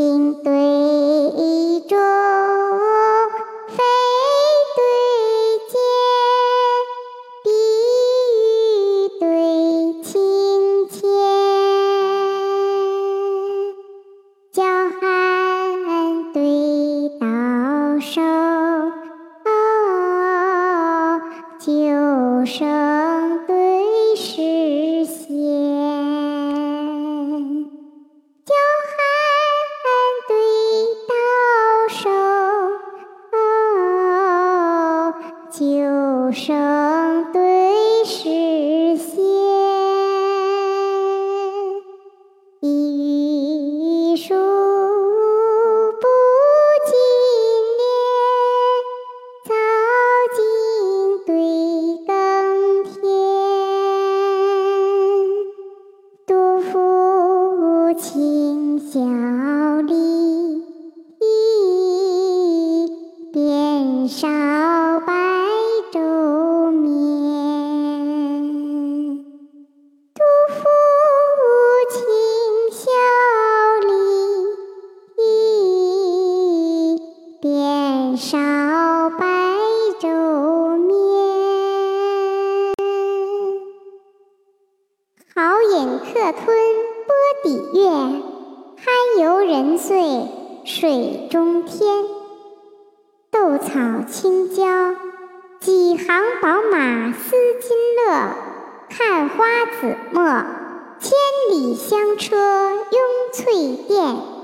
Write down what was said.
青对竹，飞对剑，碧玉对青钱，娇寒对刀手，九声九声对诗仙，一树不尽莲，草茎对耕田。杜甫清晓里，边少白。少白昼眠，好饮客吞波底月，酣游人醉水中天。斗草青椒，几行宝马思金勒；看花紫陌，千里香车拥翠殿。